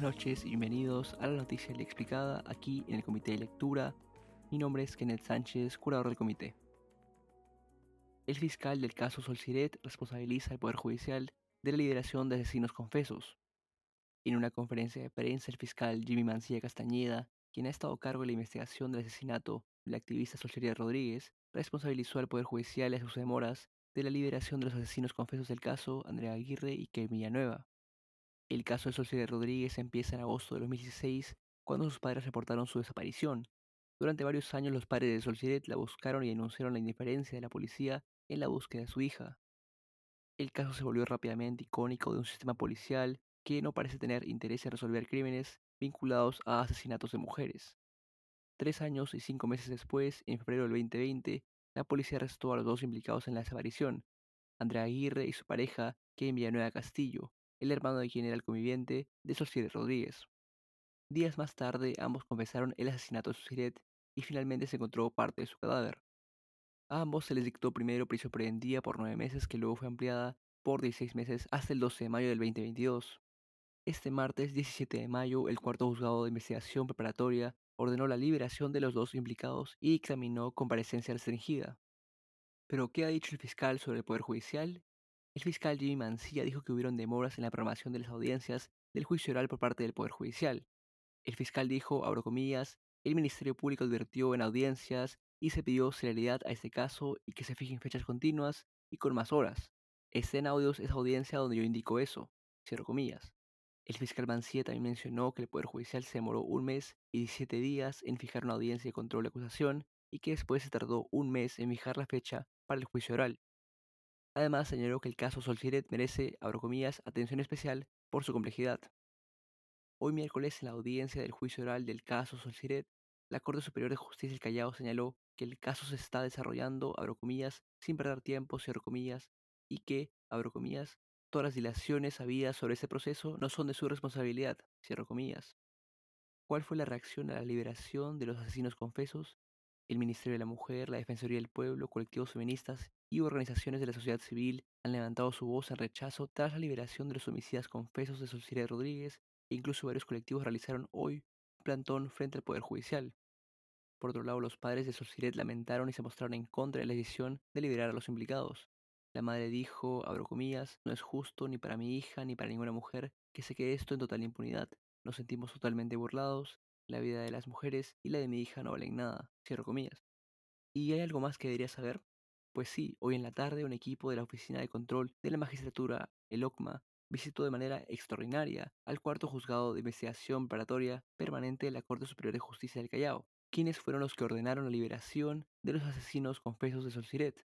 Buenas noches y bienvenidos a la noticia explicada aquí en el Comité de Lectura. Mi nombre es Kenneth Sánchez, curador del comité. El fiscal del caso Solciret responsabiliza al Poder Judicial de la liberación de asesinos confesos. En una conferencia de prensa, el fiscal Jimmy Mancilla Castañeda, quien ha estado a cargo de la investigación del asesinato del activista Solciret Rodríguez, responsabilizó al Poder Judicial y a sus demoras de la liberación de los asesinos confesos del caso Andrea Aguirre y Kevin Villanueva. El caso de Solcier Rodríguez empieza en agosto de 2016, cuando sus padres reportaron su desaparición. Durante varios años los padres de Solciret la buscaron y denunciaron la indiferencia de la policía en la búsqueda de su hija. El caso se volvió rápidamente icónico de un sistema policial que no parece tener interés en resolver crímenes vinculados a asesinatos de mujeres. Tres años y cinco meses después, en febrero del 2020, la policía arrestó a los dos implicados en la desaparición, Andrea Aguirre y su pareja, Kevin Villanueva Castillo, el hermano de quien era el conviviente de Sociret Rodríguez. Días más tarde, ambos confesaron el asesinato de Sociret y finalmente se encontró parte de su cadáver. A ambos se les dictó primero prisión preventiva por nueve meses, que luego fue ampliada por 16 meses hasta el 12 de mayo del 2022. Este martes 17 de mayo, el cuarto juzgado de investigación preparatoria ordenó la liberación de los dos implicados y examinó comparecencia restringida. Pero, ¿qué ha dicho el fiscal sobre el Poder Judicial? El fiscal Jimmy Mancilla dijo que hubieron demoras en la programación de las audiencias del juicio oral por parte del Poder Judicial. El fiscal dijo, abro comillas, el Ministerio Público advirtió en audiencias y se pidió celeridad a este caso y que se fijen fechas continuas y con más horas. Está en audios esa audiencia donde yo indico eso, cierro comillas. El fiscal Mancilla también mencionó que el Poder Judicial se demoró un mes y 17 días en fijar una audiencia de control de acusación y que después se tardó un mes en fijar la fecha para el juicio oral. Además, señaló que el caso Solciret merece, abro comillas, atención especial por su complejidad. Hoy miércoles, en la audiencia del juicio oral del caso Solciret, la Corte Superior de Justicia del Callao señaló que el caso se está desarrollando, abro comillas, sin perder tiempo, y que, abro comillas, Todas las dilaciones habidas sobre ese proceso no son de su responsabilidad, cierro comillas. ¿Cuál fue la reacción a la liberación de los asesinos confesos? El Ministerio de la Mujer, la Defensoría del Pueblo, colectivos feministas y organizaciones de la sociedad civil han levantado su voz en rechazo tras la liberación de los homicidas confesos de Solciria Rodríguez e incluso varios colectivos realizaron hoy un plantón frente al Poder Judicial. Por otro lado, los padres de Solciret lamentaron y se mostraron en contra de la decisión de liberar a los implicados. La madre dijo, abro comillas, no es justo ni para mi hija ni para ninguna mujer que se quede esto en total impunidad. Nos sentimos totalmente burlados, la vida de las mujeres y la de mi hija no valen nada, cierro comillas. ¿Y hay algo más que debería saber? Pues sí, hoy en la tarde un equipo de la Oficina de Control de la Magistratura, el OCMA, visitó de manera extraordinaria al cuarto juzgado de investigación preparatoria permanente de la Corte Superior de Justicia del Callao, quienes fueron los que ordenaron la liberación de los asesinos confesos de Solciret,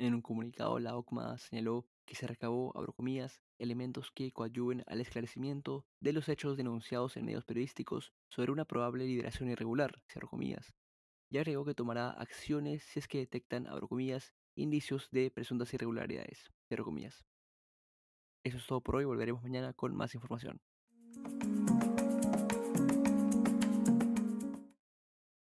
en un comunicado, la OCMA señaló que se recabó, abro comillas, elementos que coadyuven al esclarecimiento de los hechos denunciados en medios periodísticos sobre una probable liberación irregular, cierro comillas, y agregó que tomará acciones si es que detectan, abro comillas, indicios de presuntas irregularidades, comillas. Eso es todo por hoy, volveremos mañana con más información.